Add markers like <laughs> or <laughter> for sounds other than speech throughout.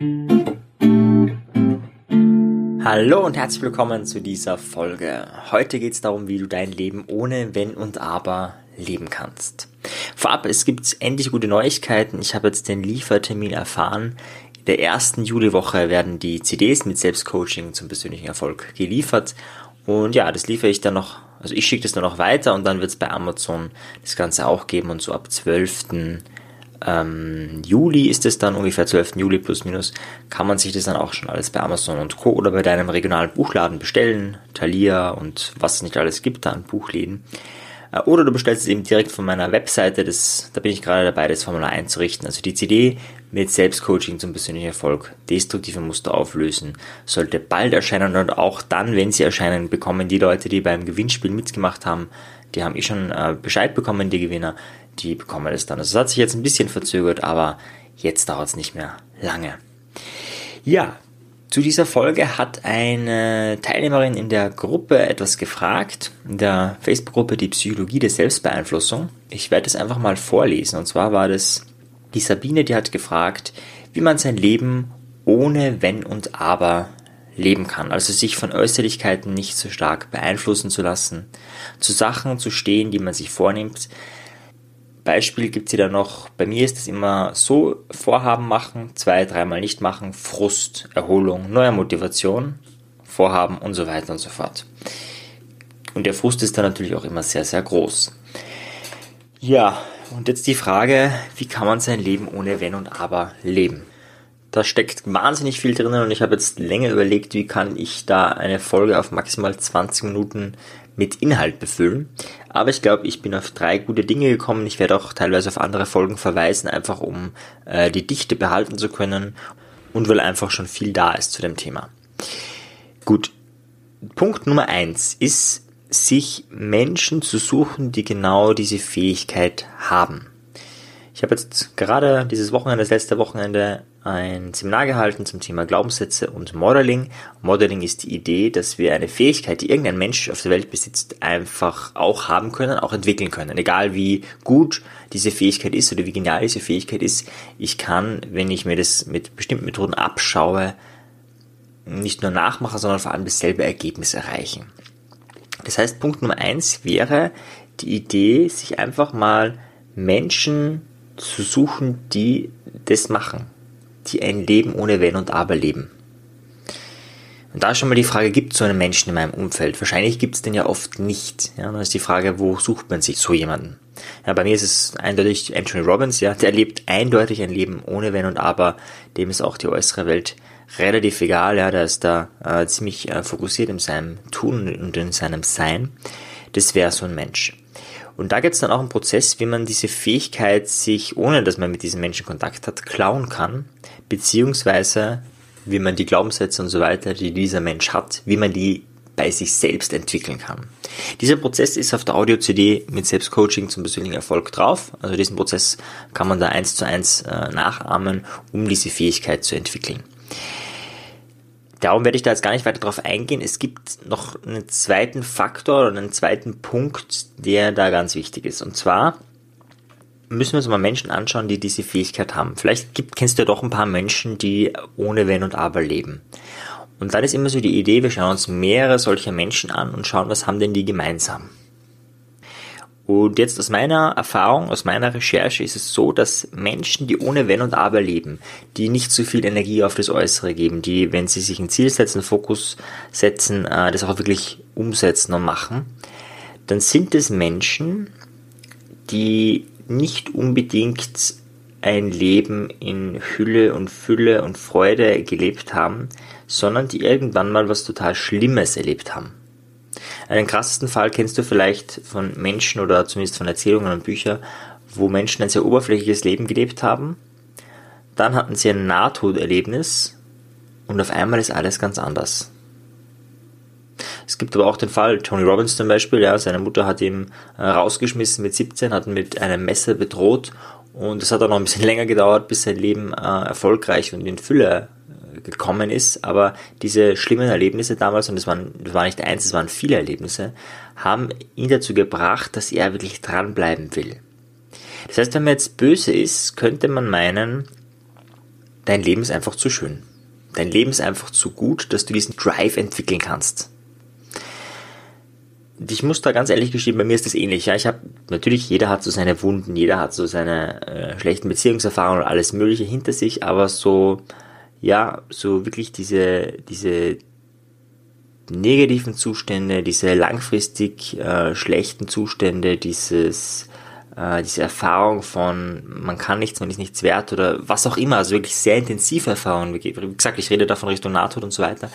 Hallo und herzlich willkommen zu dieser Folge. Heute geht es darum, wie du dein Leben ohne Wenn und Aber leben kannst. Vorab, es gibt endlich gute Neuigkeiten. Ich habe jetzt den Liefertermin erfahren. In der ersten Juliwoche werden die CDs mit Selbstcoaching zum persönlichen Erfolg geliefert. Und ja, das liefere ich dann noch, also ich schicke das dann noch weiter und dann wird es bei Amazon das Ganze auch geben und so ab 12 ähm, Juli ist es dann, ungefähr 12. Juli plus minus, kann man sich das dann auch schon alles bei Amazon und Co. oder bei deinem regionalen Buchladen bestellen, Thalia und was es nicht alles gibt da an Buchläden. Äh, oder du bestellst es eben direkt von meiner Webseite, das, da bin ich gerade dabei, das Formular einzurichten. Also die CD mit Selbstcoaching zum persönlichen Erfolg, destruktive Muster auflösen, sollte bald erscheinen und auch dann, wenn sie erscheinen, bekommen die Leute, die beim Gewinnspiel mitgemacht haben, die haben eh schon äh, Bescheid bekommen, die Gewinner, die bekommen es dann. Also es hat sich jetzt ein bisschen verzögert, aber jetzt dauert es nicht mehr lange. Ja, zu dieser Folge hat eine Teilnehmerin in der Gruppe etwas gefragt, in der Facebook-Gruppe Die Psychologie der Selbstbeeinflussung. Ich werde es einfach mal vorlesen. Und zwar war das die Sabine, die hat gefragt, wie man sein Leben ohne Wenn und Aber leben kann. Also sich von Äußerlichkeiten nicht so stark beeinflussen zu lassen, zu Sachen zu stehen, die man sich vornimmt, Beispiel gibt sie da noch, bei mir ist es immer so, Vorhaben machen, zwei, dreimal nicht machen, Frust, Erholung, neue Motivation, Vorhaben und so weiter und so fort. Und der Frust ist dann natürlich auch immer sehr, sehr groß. Ja, und jetzt die Frage, wie kann man sein Leben ohne Wenn und Aber leben? Da steckt wahnsinnig viel drinnen und ich habe jetzt länger überlegt, wie kann ich da eine Folge auf maximal 20 Minuten mit Inhalt befüllen. Aber ich glaube, ich bin auf drei gute Dinge gekommen. Ich werde auch teilweise auf andere Folgen verweisen, einfach um äh, die Dichte behalten zu können und weil einfach schon viel da ist zu dem Thema. Gut. Punkt Nummer eins ist, sich Menschen zu suchen, die genau diese Fähigkeit haben. Ich habe jetzt gerade dieses Wochenende, das letzte Wochenende, ein Seminar gehalten zum Thema Glaubenssätze und Modeling. Modeling ist die Idee, dass wir eine Fähigkeit, die irgendein Mensch auf der Welt besitzt, einfach auch haben können, auch entwickeln können. Egal wie gut diese Fähigkeit ist oder wie genial diese Fähigkeit ist, ich kann, wenn ich mir das mit bestimmten Methoden abschaue, nicht nur nachmachen, sondern vor allem dasselbe Ergebnis erreichen. Das heißt, Punkt Nummer eins wäre die Idee, sich einfach mal Menschen zu suchen, die das machen, die ein Leben ohne Wenn und Aber leben. Und da ist schon mal die Frage, gibt es so einen Menschen in meinem Umfeld? Wahrscheinlich gibt es den ja oft nicht. Ja, dann ist die Frage, wo sucht man sich so jemanden? Ja, bei mir ist es eindeutig Anthony Robbins, ja, der lebt eindeutig ein Leben ohne Wenn und Aber, dem ist auch die äußere Welt relativ egal, ja, der ist da äh, ziemlich äh, fokussiert in seinem Tun und in seinem Sein. Das wäre so ein Mensch. Und da gibt es dann auch einen Prozess, wie man diese Fähigkeit sich, ohne dass man mit diesen Menschen Kontakt hat, klauen kann, beziehungsweise wie man die Glaubenssätze und so weiter, die dieser Mensch hat, wie man die bei sich selbst entwickeln kann. Dieser Prozess ist auf der Audio-CD mit Selbstcoaching zum persönlichen Erfolg drauf. Also diesen Prozess kann man da eins zu eins äh, nachahmen, um diese Fähigkeit zu entwickeln. Darum werde ich da jetzt gar nicht weiter drauf eingehen. Es gibt noch einen zweiten Faktor oder einen zweiten Punkt, der da ganz wichtig ist. Und zwar müssen wir uns mal Menschen anschauen, die diese Fähigkeit haben. Vielleicht gibt, kennst du ja doch ein paar Menschen, die ohne Wenn und Aber leben. Und dann ist immer so die Idee, wir schauen uns mehrere solcher Menschen an und schauen, was haben denn die gemeinsam. Und jetzt aus meiner Erfahrung, aus meiner Recherche ist es so, dass Menschen, die ohne Wenn und Aber leben, die nicht so viel Energie auf das Äußere geben, die, wenn sie sich ein Ziel setzen, Fokus setzen, äh, das auch wirklich umsetzen und machen, dann sind es Menschen, die nicht unbedingt ein Leben in Hülle und Fülle und Freude gelebt haben, sondern die irgendwann mal was total Schlimmes erlebt haben. Einen krassesten Fall kennst du vielleicht von Menschen oder zumindest von Erzählungen und Büchern, wo Menschen ein sehr oberflächliches Leben gelebt haben. Dann hatten sie ein Nahtoderlebnis und auf einmal ist alles ganz anders. Es gibt aber auch den Fall, Tony Robbins zum Beispiel, ja, seine Mutter hat ihn äh, rausgeschmissen mit 17, hat ihn mit einem Messer bedroht und es hat auch noch ein bisschen <laughs> länger gedauert, bis sein Leben äh, erfolgreich und in Fülle gekommen ist, aber diese schlimmen Erlebnisse damals, und das waren, das war nicht eins, es waren viele Erlebnisse, haben ihn dazu gebracht, dass er wirklich dranbleiben will. Das heißt, wenn man jetzt böse ist, könnte man meinen, dein Leben ist einfach zu schön. Dein Leben ist einfach zu gut, dass du diesen Drive entwickeln kannst. Ich muss da ganz ehrlich gestehen, bei mir ist das ähnlich. Ja, ich habe natürlich, jeder hat so seine Wunden, jeder hat so seine äh, schlechten Beziehungserfahrungen und alles Mögliche hinter sich, aber so, ja, so wirklich diese, diese negativen Zustände, diese langfristig äh, schlechten Zustände, dieses äh, diese Erfahrung von man kann nichts, man ist nichts wert oder was auch immer, also wirklich sehr intensive Erfahrungen, wie gesagt, ich rede davon Richtung NATO und so weiter,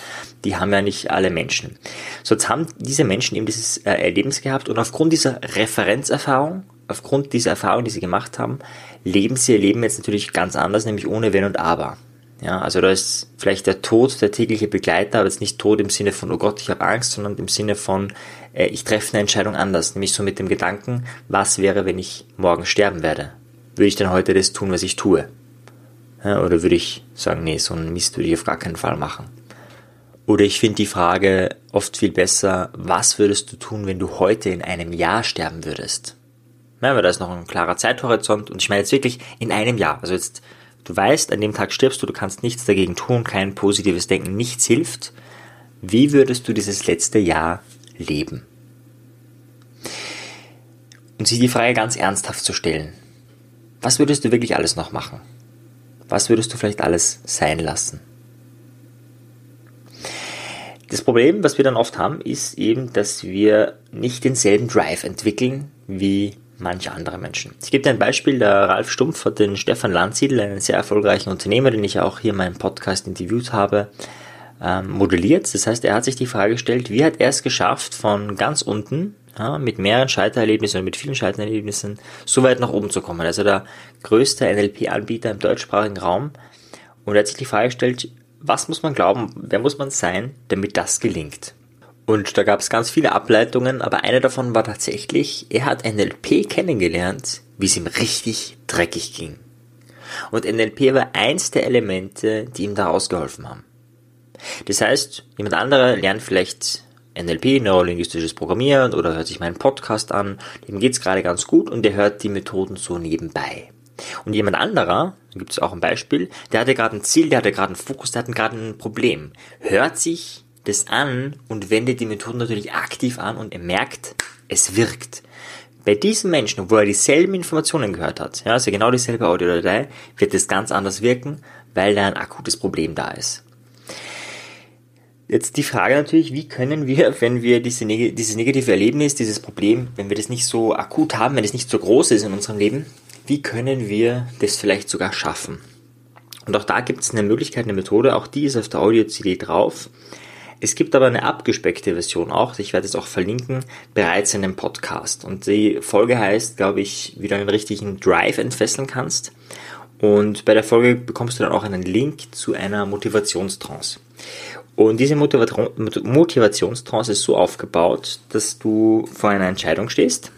die haben ja nicht alle Menschen. So, jetzt haben diese Menschen eben dieses äh, Erlebnis gehabt und aufgrund dieser Referenzerfahrung, aufgrund dieser Erfahrung, die sie gemacht haben, leben sie ihr Leben jetzt natürlich ganz anders, nämlich ohne Wenn und Aber. Ja, also da ist vielleicht der Tod der tägliche Begleiter, aber jetzt nicht Tod im Sinne von, oh Gott, ich habe Angst, sondern im Sinne von, äh, ich treffe eine Entscheidung anders, nämlich so mit dem Gedanken, was wäre, wenn ich morgen sterben werde? Würde ich dann heute das tun, was ich tue? Oder würde ich sagen, nee, so einen Mist würde ich auf gar keinen Fall machen? Oder ich finde die Frage oft viel besser, was würdest du tun, wenn du heute in einem Jahr sterben würdest? Ja, weil da ist noch ein klarer Zeithorizont und ich meine jetzt wirklich in einem Jahr. Also jetzt Du weißt, an dem Tag stirbst du, du kannst nichts dagegen tun, kein positives Denken, nichts hilft. Wie würdest du dieses letzte Jahr leben? Und sich die Frage ganz ernsthaft zu stellen. Was würdest du wirklich alles noch machen? Was würdest du vielleicht alles sein lassen? Das Problem, was wir dann oft haben, ist eben, dass wir nicht denselben Drive entwickeln wie manche andere Menschen. Ich gebe dir ein Beispiel, der Ralf Stumpf hat den Stefan Landsiedel, einen sehr erfolgreichen Unternehmer, den ich auch hier in meinem Podcast interviewt habe, ähm, modelliert. Das heißt, er hat sich die Frage gestellt, wie hat er es geschafft, von ganz unten ja, mit mehreren Scheitererlebnissen oder mit vielen Scheitererlebnissen so weit nach oben zu kommen. Also der größte NLP-Anbieter im deutschsprachigen Raum. Und er hat sich die Frage gestellt, was muss man glauben, wer muss man sein, damit das gelingt? Und da gab es ganz viele Ableitungen, aber eine davon war tatsächlich, er hat NLP kennengelernt, wie es ihm richtig dreckig ging. Und NLP war eins der Elemente, die ihm da rausgeholfen haben. Das heißt, jemand anderer lernt vielleicht NLP, neurolinguistisches Programmieren, oder hört sich meinen Podcast an, dem geht's gerade ganz gut und der hört die Methoden so nebenbei. Und jemand anderer, da gibt es auch ein Beispiel, der hatte gerade ein Ziel, der hatte gerade einen Fokus, der hatte gerade ein Problem, hört sich das an und wendet die Methode natürlich aktiv an und er merkt, es wirkt. Bei diesem Menschen, obwohl er dieselben Informationen gehört hat, ja, also genau dieselbe Audiodatei, wird es ganz anders wirken, weil da ein akutes Problem da ist. Jetzt die Frage natürlich, wie können wir, <laughs> wenn wir diese, dieses negative Erlebnis, dieses Problem, wenn wir das nicht so akut haben, wenn es nicht so groß ist in unserem Leben, wie können wir das vielleicht sogar schaffen? Und auch da gibt es eine Möglichkeit, eine Methode, auch die ist auf der Audio-CD drauf. Es gibt aber eine abgespeckte Version auch, ich werde es auch verlinken, bereits in dem Podcast. Und die Folge heißt, glaube ich, wie du einen richtigen Drive entfesseln kannst. Und bei der Folge bekommst du dann auch einen Link zu einer Motivationstrance. Und diese Motivationstrance ist so aufgebaut, dass du vor einer Entscheidung stehst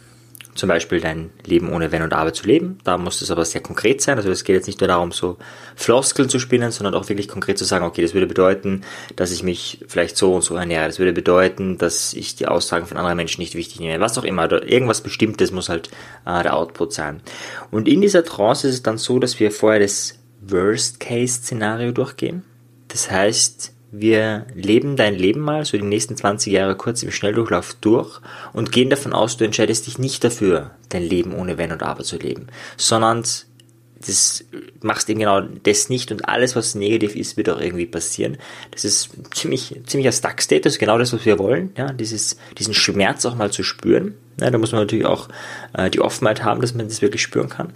zum Beispiel dein Leben ohne Wenn und Aber zu leben. Da muss es aber sehr konkret sein. Also es geht jetzt nicht nur darum, so Floskeln zu spinnen, sondern auch wirklich konkret zu sagen, okay, das würde bedeuten, dass ich mich vielleicht so und so ernähre. Das würde bedeuten, dass ich die Aussagen von anderen Menschen nicht wichtig nehme. Was auch immer. Irgendwas Bestimmtes muss halt äh, der Output sein. Und in dieser Trance ist es dann so, dass wir vorher das Worst-Case-Szenario durchgehen. Das heißt, wir leben dein Leben mal, so die nächsten 20 Jahre kurz im Schnelldurchlauf durch und gehen davon aus, du entscheidest dich nicht dafür, dein Leben ohne Wenn und Aber zu leben, sondern das machst eben genau das nicht und alles, was negativ ist, wird auch irgendwie passieren. Das ist ziemlich, ziemlicher Stuck-State, das ist genau das, was wir wollen, ja, dieses, diesen Schmerz auch mal zu spüren. Ja, da muss man natürlich auch äh, die Offenheit haben, dass man das wirklich spüren kann.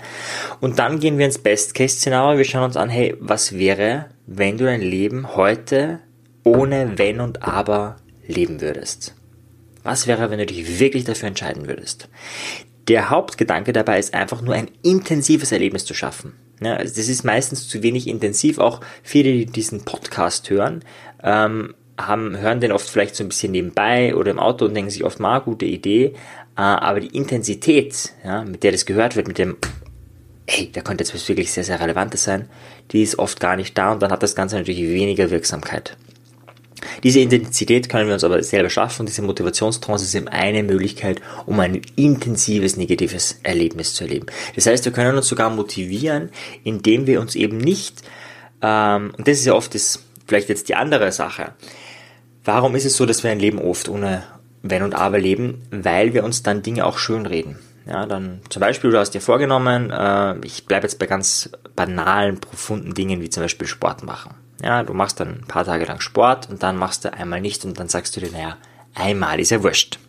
Und dann gehen wir ins Best-Case-Szenario. Wir schauen uns an, hey, was wäre, wenn du dein Leben heute ohne Wenn und Aber leben würdest? Was wäre, wenn du dich wirklich dafür entscheiden würdest? Der Hauptgedanke dabei ist einfach nur ein intensives Erlebnis zu schaffen. Ja, also das ist meistens zu wenig intensiv. Auch viele, die diesen Podcast hören, ähm, haben, hören den oft vielleicht so ein bisschen nebenbei oder im Auto und denken sich oft mal, gute Idee. Äh, aber die Intensität, ja, mit der das gehört wird, mit dem, hey, da könnte jetzt was wirklich sehr, sehr Relevantes sein, die ist oft gar nicht da und dann hat das Ganze natürlich weniger Wirksamkeit. Diese Intensität können wir uns aber selber schaffen diese Motivationstrance ist eben eine Möglichkeit, um ein intensives negatives Erlebnis zu erleben. Das heißt, wir können uns sogar motivieren, indem wir uns eben nicht Ähm, und das ist ja oft das, vielleicht jetzt die andere Sache. Warum ist es so, dass wir ein Leben oft ohne Wenn und Aber leben? Weil wir uns dann Dinge auch schönreden. Ja, dann zum Beispiel, du hast dir vorgenommen, äh, ich bleibe jetzt bei ganz banalen, profunden Dingen wie zum Beispiel Sport machen. Ja, du machst dann ein paar Tage lang Sport und dann machst du einmal nicht und dann sagst du dir, naja, einmal ist ja wurscht.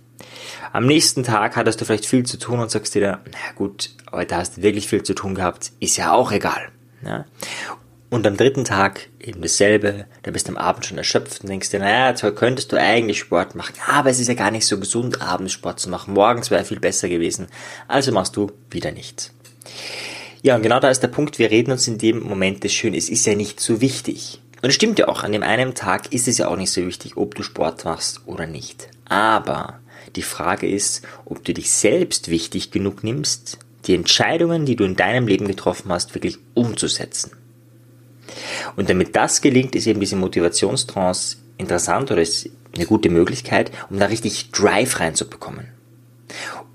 Am nächsten Tag hattest du vielleicht viel zu tun und sagst dir, naja gut, heute hast du wirklich viel zu tun gehabt, ist ja auch egal. Ja? Und am dritten Tag eben dasselbe, da bist du am Abend schon erschöpft und denkst dir, naja, zwar könntest du eigentlich Sport machen, aber es ist ja gar nicht so gesund, abends Sport zu machen. Morgens wäre viel besser gewesen. Also machst du wieder nichts. Ja, und genau da ist der Punkt, wir reden uns in dem Moment das schön, es ist ja nicht so wichtig. Und es stimmt ja auch, an dem einen Tag ist es ja auch nicht so wichtig, ob du Sport machst oder nicht. Aber die Frage ist, ob du dich selbst wichtig genug nimmst, die Entscheidungen, die du in deinem Leben getroffen hast, wirklich umzusetzen. Und damit das gelingt, ist eben diese Motivationstrance interessant oder ist eine gute Möglichkeit, um da richtig Drive reinzubekommen.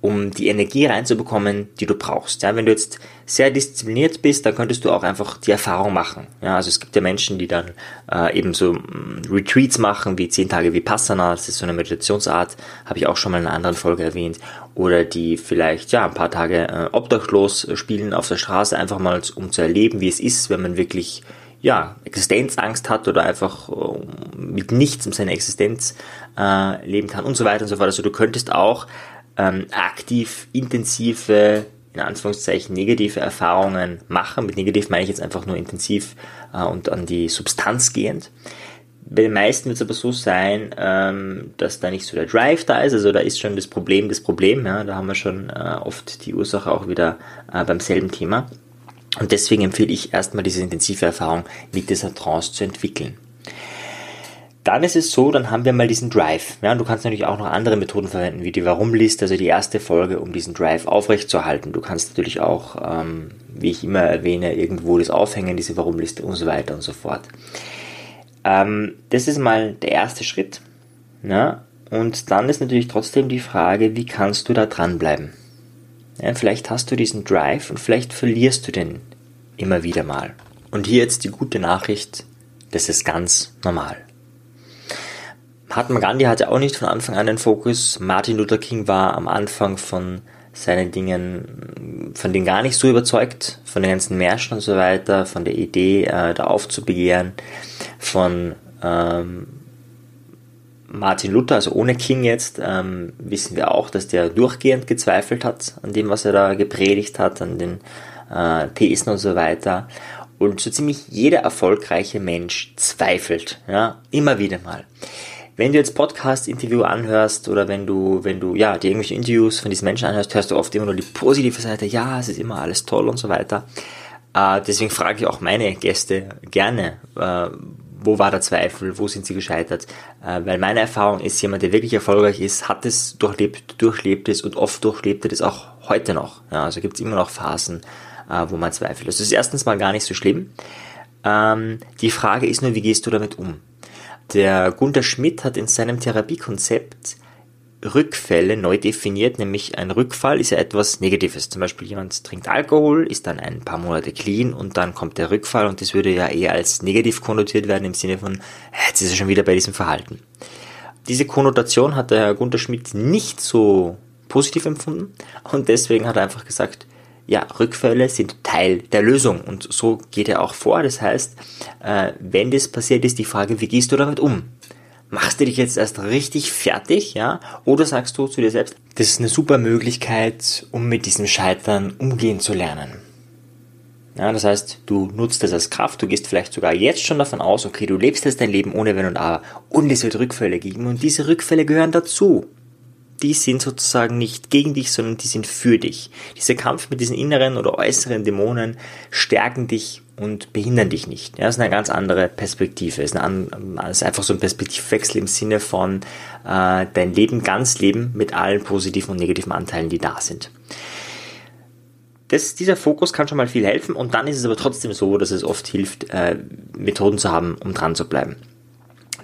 Um die Energie reinzubekommen, die du brauchst. Ja, wenn du jetzt sehr diszipliniert bist, dann könntest du auch einfach die Erfahrung machen. Ja, also es gibt ja Menschen, die dann äh, eben so mm, Retreats machen, wie zehn Tage Vipassana, das ist so eine Meditationsart, habe ich auch schon mal in einer anderen Folge erwähnt, oder die vielleicht ja ein paar Tage äh, obdachlos spielen auf der Straße, einfach mal um zu erleben, wie es ist, wenn man wirklich ja, Existenzangst hat oder einfach äh, mit nichts um seine Existenz äh, leben kann und so weiter und so fort. Also du könntest auch ähm, aktiv, intensive, in Anführungszeichen negative Erfahrungen machen. Mit negativ meine ich jetzt einfach nur intensiv äh, und an die Substanz gehend. Bei den meisten wird es aber so sein, ähm, dass da nicht so der Drive da ist. Also da ist schon das Problem das Problem. Ja? Da haben wir schon äh, oft die Ursache auch wieder äh, beim selben Thema. Und deswegen empfehle ich erstmal diese intensive Erfahrung mit dieser Trance zu entwickeln. Dann ist es so, dann haben wir mal diesen Drive. Ja, du kannst natürlich auch noch andere Methoden verwenden, wie die Warum-Liste, also die erste Folge, um diesen Drive aufrechtzuerhalten. Du kannst natürlich auch, ähm, wie ich immer erwähne, irgendwo das aufhängen, diese Warum-Liste und so weiter und so fort. Ähm, das ist mal der erste Schritt. Ja? Und dann ist natürlich trotzdem die Frage, wie kannst du da dranbleiben? Ja, vielleicht hast du diesen Drive und vielleicht verlierst du den immer wieder mal. Und hier jetzt die gute Nachricht, das ist ganz normal. Mahatma Gandhi hatte auch nicht von Anfang an den Fokus. Martin Luther King war am Anfang von seinen Dingen, von denen gar nicht so überzeugt, von den ganzen Märschen und so weiter, von der Idee, äh, da aufzubegehren, von ähm, Martin Luther, also ohne King jetzt, ähm, wissen wir auch, dass der durchgehend gezweifelt hat an dem, was er da gepredigt hat, an den äh, Thesen und so weiter. Und so ziemlich jeder erfolgreiche Mensch zweifelt, ja, immer wieder mal. Wenn du jetzt Podcast-Interview anhörst oder wenn du, wenn du, ja, die irgendwelche Interviews von diesen Menschen anhörst, hörst du oft immer nur die positive Seite, ja, es ist immer alles toll und so weiter. Äh, deswegen frage ich auch meine Gäste gerne, äh, wo war der Zweifel, wo sind sie gescheitert. Äh, weil meine Erfahrung ist, jemand, der wirklich erfolgreich ist, hat es durchlebt, durchlebt es und oft durchlebt er das auch heute noch. Ja, also gibt es immer noch Phasen, äh, wo man zweifelt. Das ist erstens mal gar nicht so schlimm. Ähm, die Frage ist nur, wie gehst du damit um? Der Gunter Schmidt hat in seinem Therapiekonzept Rückfälle neu definiert, nämlich ein Rückfall ist ja etwas Negatives. Zum Beispiel jemand trinkt Alkohol, ist dann ein paar Monate clean und dann kommt der Rückfall und das würde ja eher als negativ konnotiert werden im Sinne von, jetzt ist er schon wieder bei diesem Verhalten. Diese Konnotation hat der Herr Gunter Schmidt nicht so positiv empfunden und deswegen hat er einfach gesagt, ja, Rückfälle sind Teil der Lösung und so geht er auch vor. Das heißt, äh, wenn das passiert, ist die Frage, wie gehst du damit um? machst du dich jetzt erst richtig fertig, ja? Oder sagst du zu dir selbst, das ist eine super Möglichkeit, um mit diesem Scheitern umgehen zu lernen. Ja, das heißt, du nutzt das als Kraft, du gehst vielleicht sogar jetzt schon davon aus, okay, du lebst jetzt dein Leben ohne Wenn und Aber und es wird Rückfälle geben und diese Rückfälle gehören dazu die sind sozusagen nicht gegen dich, sondern die sind für dich. Dieser Kampf mit diesen inneren oder äußeren Dämonen stärken dich und behindern dich nicht. Ja, das ist eine ganz andere Perspektive. Es ist, ist einfach so ein Perspektivwechsel im Sinne von äh, dein Leben ganz leben mit allen positiven und negativen Anteilen, die da sind. Das, dieser Fokus kann schon mal viel helfen und dann ist es aber trotzdem so, dass es oft hilft, äh, Methoden zu haben, um dran zu bleiben.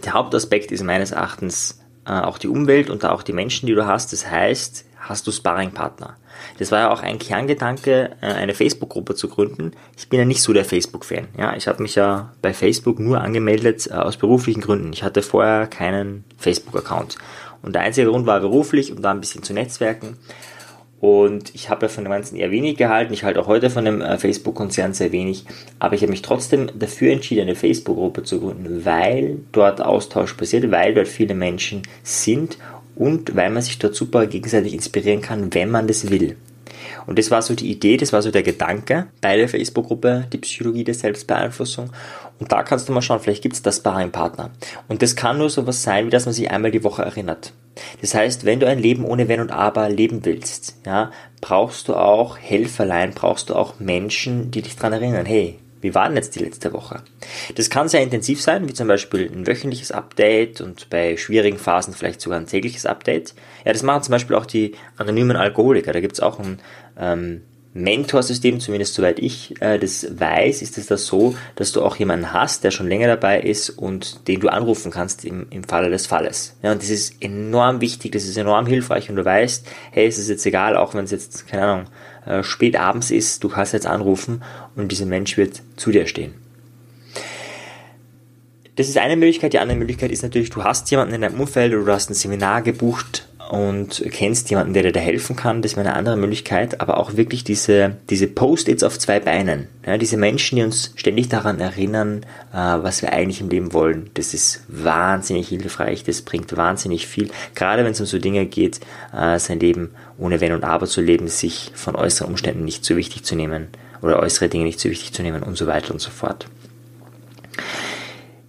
Der Hauptaspekt ist meines Erachtens auch die Umwelt und auch die Menschen, die du hast. Das heißt, hast du Sparringpartner. Das war ja auch ein Kerngedanke, äh, eine Facebook-Gruppe zu gründen. Ich bin ja nicht so der Facebook-Fan. Ja, ich habe mich ja bei Facebook nur angemeldet äh, aus beruflichen Gründen. Ich hatte vorher keinen Facebook-Account. Und der einzige Grund war beruflich, um da ein bisschen zu netzwerken. Und ich habe ja von dem Ganzen eher wenig gehalten. Ich halte auch heute von dem äh, Facebook-Konzern sehr wenig. Aber ich habe mich trotzdem dafür entschieden, eine Facebook-Gruppe zu gründen, weil dort Austausch passiert, weil dort viele Menschen sind und weil man sich dort super gegenseitig inspirieren kann, wenn man das will. Und das war so die Idee, das war so der Gedanke bei der Facebook-Gruppe, die Psychologie der Selbstbeeinflussung. Und da kannst du mal schauen, vielleicht gibt es das Sparring-Partner. Und das kann nur so was sein, wie dass man sich einmal die Woche erinnert. Das heißt, wenn du ein Leben ohne Wenn und Aber leben willst, ja, brauchst du auch Helferlein, brauchst du auch Menschen, die dich daran erinnern, hey, wie war denn jetzt die letzte Woche? Das kann sehr intensiv sein, wie zum Beispiel ein wöchentliches Update und bei schwierigen Phasen vielleicht sogar ein tägliches Update. Ja, das machen zum Beispiel auch die anonymen Alkoholiker. Da gibt es auch ein ähm, Mentorsystem, zumindest soweit ich äh, das weiß, ist es das so, dass du auch jemanden hast, der schon länger dabei ist und den du anrufen kannst im, im Falle des Falles. Ja, und das ist enorm wichtig, das ist enorm hilfreich und du weißt, hey, es ist jetzt egal, auch wenn es jetzt, keine Ahnung, äh, spät abends ist, du kannst jetzt anrufen und dieser Mensch wird zu dir stehen. Das ist eine Möglichkeit. Die andere Möglichkeit ist natürlich, du hast jemanden in deinem Umfeld oder du hast ein Seminar gebucht und kennst jemanden, der dir da helfen kann, das wäre eine andere Möglichkeit, aber auch wirklich diese, diese Post-its auf zwei Beinen, ja, diese Menschen, die uns ständig daran erinnern, äh, was wir eigentlich im Leben wollen, das ist wahnsinnig hilfreich, das bringt wahnsinnig viel, gerade wenn es um so Dinge geht, äh, sein Leben ohne Wenn und Aber zu leben, sich von äußeren Umständen nicht zu wichtig zu nehmen oder äußere Dinge nicht zu wichtig zu nehmen und so weiter und so fort.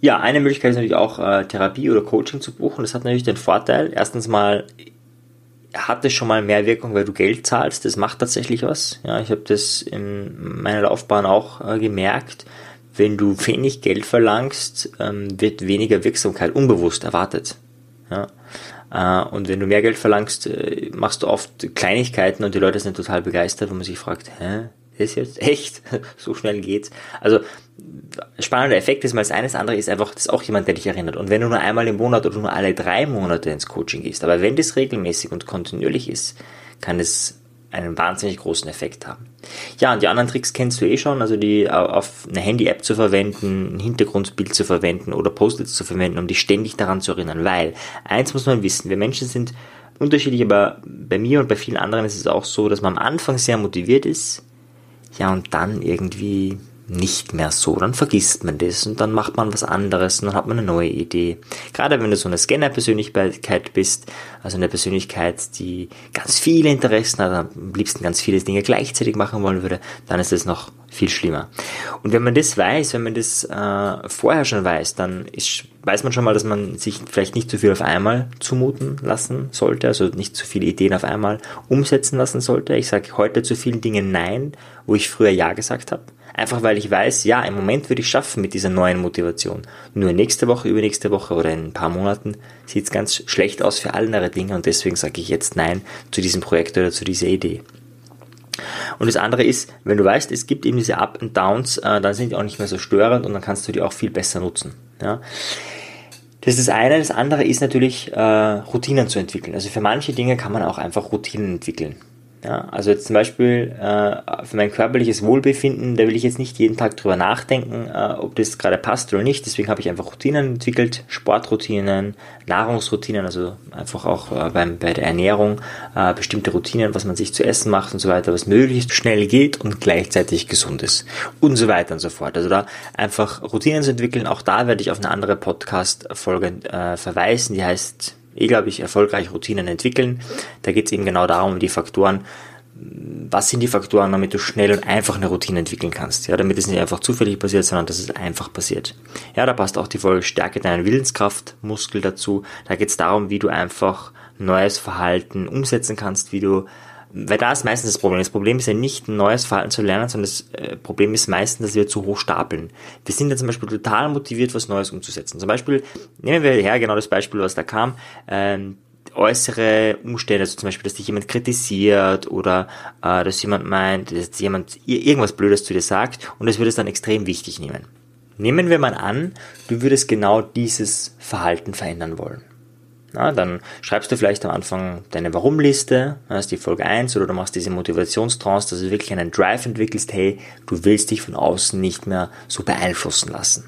Ja, eine Möglichkeit ist natürlich auch äh, Therapie oder Coaching zu buchen. Das hat natürlich den Vorteil, erstens mal hat es schon mal mehr Wirkung, weil du Geld zahlst. Das macht tatsächlich was. Ja, ich habe das in meiner Laufbahn auch äh, gemerkt. Wenn du wenig Geld verlangst, ähm, wird weniger Wirksamkeit unbewusst erwartet. Ja. Äh, und wenn du mehr Geld verlangst, äh, machst du oft Kleinigkeiten und die Leute sind total begeistert, wo man sich fragt, hä, ist jetzt echt? <laughs> so schnell geht's. Also spannender Effekt ist mal das eine, das andere ist einfach, das ist auch jemand, der dich erinnert. Und wenn du nur einmal im Monat oder nur alle drei Monate ins Coaching gehst, aber wenn das regelmäßig und kontinuierlich ist, kann es einen wahnsinnig großen Effekt haben. Ja, und die anderen Tricks kennst du eh schon, also die auf eine Handy-App zu verwenden, ein Hintergrundbild zu verwenden oder Post-its zu verwenden, um dich ständig daran zu erinnern, weil eins muss man wissen, wir Menschen sind unterschiedlich, aber bei mir und bei vielen anderen ist es auch so, dass man am Anfang sehr motiviert ist, ja, und dann irgendwie nicht mehr so. Dann vergisst man das und dann macht man was anderes und dann hat man eine neue Idee. Gerade wenn du so eine Scanner-Persönlichkeit bist, also eine Persönlichkeit, die ganz viele Interessen hat, am liebsten ganz viele Dinge gleichzeitig machen wollen würde, dann ist es noch viel schlimmer. Und wenn man das weiß, wenn man das äh, vorher schon weiß, dann ist, weiß man schon mal, dass man sich vielleicht nicht zu viel auf einmal zumuten lassen sollte, also nicht zu viele Ideen auf einmal umsetzen lassen sollte. Ich sage heute zu vielen Dingen Nein, wo ich früher Ja gesagt habe Einfach weil ich weiß, ja, im Moment würde ich schaffen mit dieser neuen Motivation. Nur nächste Woche, übernächste Woche oder in ein paar Monaten sieht es ganz schlecht aus für andere Dinge und deswegen sage ich jetzt Nein zu diesem Projekt oder zu dieser Idee. Und das andere ist, wenn du weißt, es gibt eben diese Up and Downs, äh, dann sind die auch nicht mehr so störend und dann kannst du die auch viel besser nutzen. Ja. Das ist das eine. Das andere ist natürlich, äh, Routinen zu entwickeln. Also für manche Dinge kann man auch einfach Routinen entwickeln. Ja, also jetzt zum Beispiel äh, für mein körperliches Wohlbefinden, da will ich jetzt nicht jeden Tag drüber nachdenken, äh, ob das gerade passt oder nicht. Deswegen habe ich einfach Routinen entwickelt, Sportroutinen, Nahrungsroutinen, also einfach auch äh, beim, bei der Ernährung äh, bestimmte Routinen, was man sich zu essen macht und so weiter, was möglichst schnell geht und gleichzeitig gesund ist und so weiter und so fort. Also da einfach Routinen zu entwickeln, auch da werde ich auf eine andere Podcast-Folge äh, verweisen, die heißt eh, glaube ich, erfolgreich Routinen entwickeln. Da geht es eben genau darum, die Faktoren, was sind die Faktoren, damit du schnell und einfach eine Routine entwickeln kannst. Ja, damit es nicht einfach zufällig passiert, sondern dass es einfach passiert. Ja, da passt auch die Folge Stärke deiner Willenskraftmuskel dazu. Da geht es darum, wie du einfach neues Verhalten umsetzen kannst, wie du weil da ist meistens das Problem. Das Problem ist ja nicht, ein neues Verhalten zu lernen, sondern das äh, Problem ist meistens, dass wir zu hoch stapeln. Wir sind ja zum Beispiel total motiviert, was Neues umzusetzen. Zum Beispiel, nehmen wir her genau das Beispiel, was da kam, ähm, äußere Umstände, also zum Beispiel, dass dich jemand kritisiert oder äh, dass jemand meint, dass jemand irgendwas Blödes zu dir sagt und das würde es dann extrem wichtig nehmen. Nehmen wir mal an, du würdest genau dieses Verhalten verändern wollen. Na, dann schreibst du vielleicht am Anfang deine Warum-Liste, das ist die Folge 1, oder du machst diese Motivationstrance, dass du wirklich einen Drive entwickelst, hey, du willst dich von außen nicht mehr so beeinflussen lassen.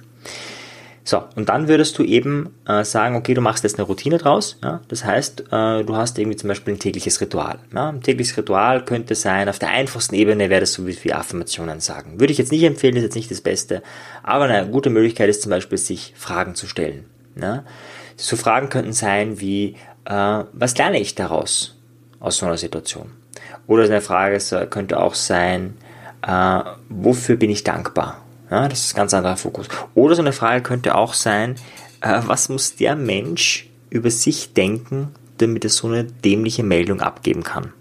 So, und dann würdest du eben äh, sagen, okay, du machst jetzt eine Routine draus. Ja? Das heißt, äh, du hast irgendwie zum Beispiel ein tägliches Ritual. Ja? Ein tägliches Ritual könnte sein, auf der einfachsten Ebene wäre das so wie Affirmationen sagen. Würde ich jetzt nicht empfehlen, ist jetzt nicht das Beste, aber eine gute Möglichkeit ist zum Beispiel, sich Fragen zu stellen. Ja? So Fragen könnten sein wie, äh, was lerne ich daraus aus so einer Situation? Oder eine Frage könnte auch sein, äh, wofür bin ich dankbar? Ja, das ist ein ganz anderer Fokus. Oder so eine Frage könnte auch sein, äh, was muss der Mensch über sich denken, damit er so eine dämliche Meldung abgeben kann?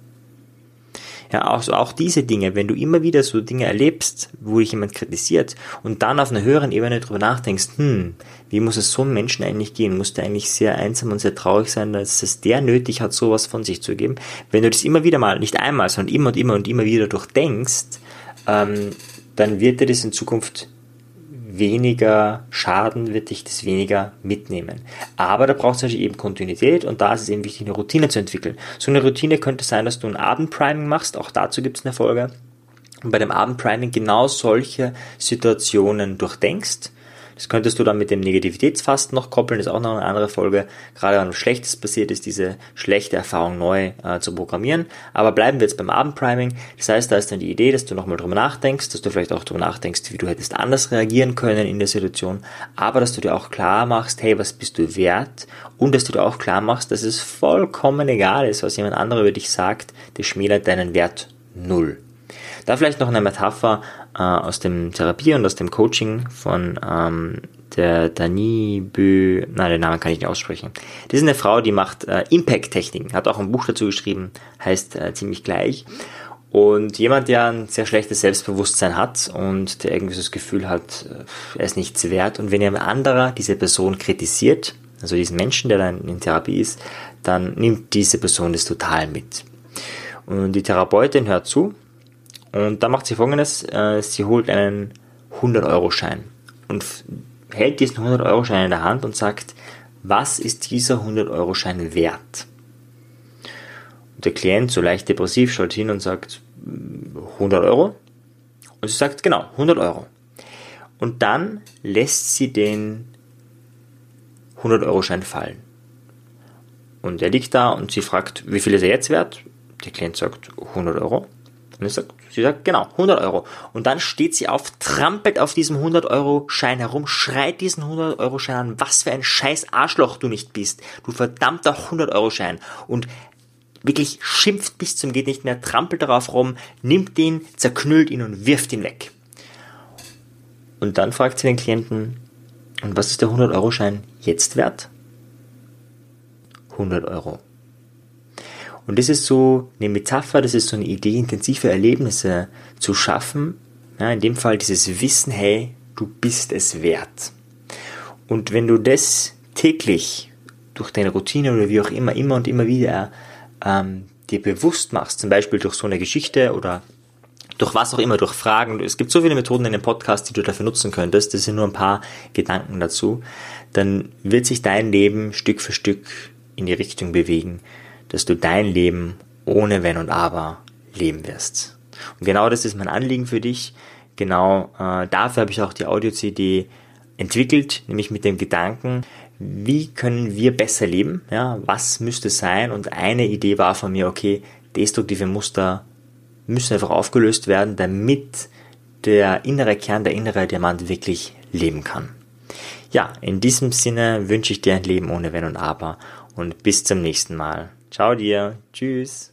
Ja, also auch diese Dinge, wenn du immer wieder so Dinge erlebst, wo dich jemand kritisiert und dann auf einer höheren Ebene darüber nachdenkst, hm, wie muss es so einem Menschen eigentlich gehen? Muss der eigentlich sehr einsam und sehr traurig sein, dass es der nötig hat, sowas von sich zu geben? Wenn du das immer wieder mal, nicht einmal, sondern immer und immer und immer wieder durchdenkst, ähm, dann wird dir das in Zukunft weniger schaden, wird dich das weniger mitnehmen. Aber da es natürlich eben Kontinuität und da ist es eben wichtig, eine Routine zu entwickeln. So eine Routine könnte sein, dass du ein Abendpriming machst, auch dazu gibt es eine Folge. Und bei dem Abendpriming genau solche Situationen durchdenkst das könntest du dann mit dem Negativitätsfasten noch koppeln, das ist auch noch eine andere Folge. Gerade wenn was Schlechtes passiert ist, diese schlechte Erfahrung neu äh, zu programmieren. Aber bleiben wir jetzt beim Abendpriming. Das heißt, da ist dann die Idee, dass du nochmal drüber nachdenkst, dass du vielleicht auch drüber nachdenkst, wie du hättest anders reagieren können in der Situation, aber dass du dir auch klar machst, hey, was bist du wert? Und dass du dir auch klar machst, dass es vollkommen egal ist, was jemand anderer über dich sagt, das schmälert deinen Wert null. Da vielleicht noch eine Metapher äh, aus dem Therapie und aus dem Coaching von ähm, der Dani Bö, nein, den Namen kann ich nicht aussprechen. Das ist eine Frau, die macht äh, Impact-Techniken, hat auch ein Buch dazu geschrieben, heißt äh, ziemlich gleich. Und jemand, der ein sehr schlechtes Selbstbewusstsein hat und der irgendwie so das Gefühl hat, äh, er ist nichts wert. Und wenn ein anderer diese Person kritisiert, also diesen Menschen, der dann in Therapie ist, dann nimmt diese Person das total mit. Und die Therapeutin hört zu und da macht sie folgendes, äh, sie holt einen 100-Euro-Schein und hält diesen 100-Euro-Schein in der Hand und sagt, was ist dieser 100-Euro-Schein wert? Und der Klient, so leicht depressiv, schaut hin und sagt, 100 Euro. Und sie sagt, genau, 100 Euro. Und dann lässt sie den 100-Euro-Schein fallen. Und er liegt da und sie fragt, wie viel ist er jetzt wert? Der Klient sagt 100 Euro. Und ich sag, sie sagt, genau, 100 Euro. Und dann steht sie auf, trampelt auf diesem 100-Euro-Schein herum, schreit diesen 100-Euro-Schein an, was für ein scheiß Arschloch du nicht bist. Du verdammter 100-Euro-Schein. Und wirklich schimpft bis zum geht nicht mehr, trampelt darauf rum, nimmt den, zerknüllt ihn und wirft ihn weg. Und dann fragt sie den Klienten, und was ist der 100-Euro-Schein jetzt wert? 100 Euro. Und das ist so eine Metapher, das ist so eine Idee, intensive Erlebnisse zu schaffen. Ja, in dem Fall dieses Wissen, hey, du bist es wert. Und wenn du das täglich durch deine Routine oder wie auch immer, immer und immer wieder ähm, dir bewusst machst, zum Beispiel durch so eine Geschichte oder durch was auch immer, durch Fragen, es gibt so viele Methoden in dem Podcast, die du dafür nutzen könntest, das sind nur ein paar Gedanken dazu, dann wird sich dein Leben Stück für Stück in die Richtung bewegen, dass du dein Leben ohne Wenn und Aber leben wirst. Und genau das ist mein Anliegen für dich. Genau äh, dafür habe ich auch die Audio-CD entwickelt, nämlich mit dem Gedanken, wie können wir besser leben? Ja, was müsste sein? Und eine Idee war von mir, okay, destruktive Muster müssen einfach aufgelöst werden, damit der innere Kern, der innere Diamant wirklich leben kann. Ja, in diesem Sinne wünsche ich dir ein Leben ohne Wenn und Aber und bis zum nächsten Mal. Ciao dir. Tschüss.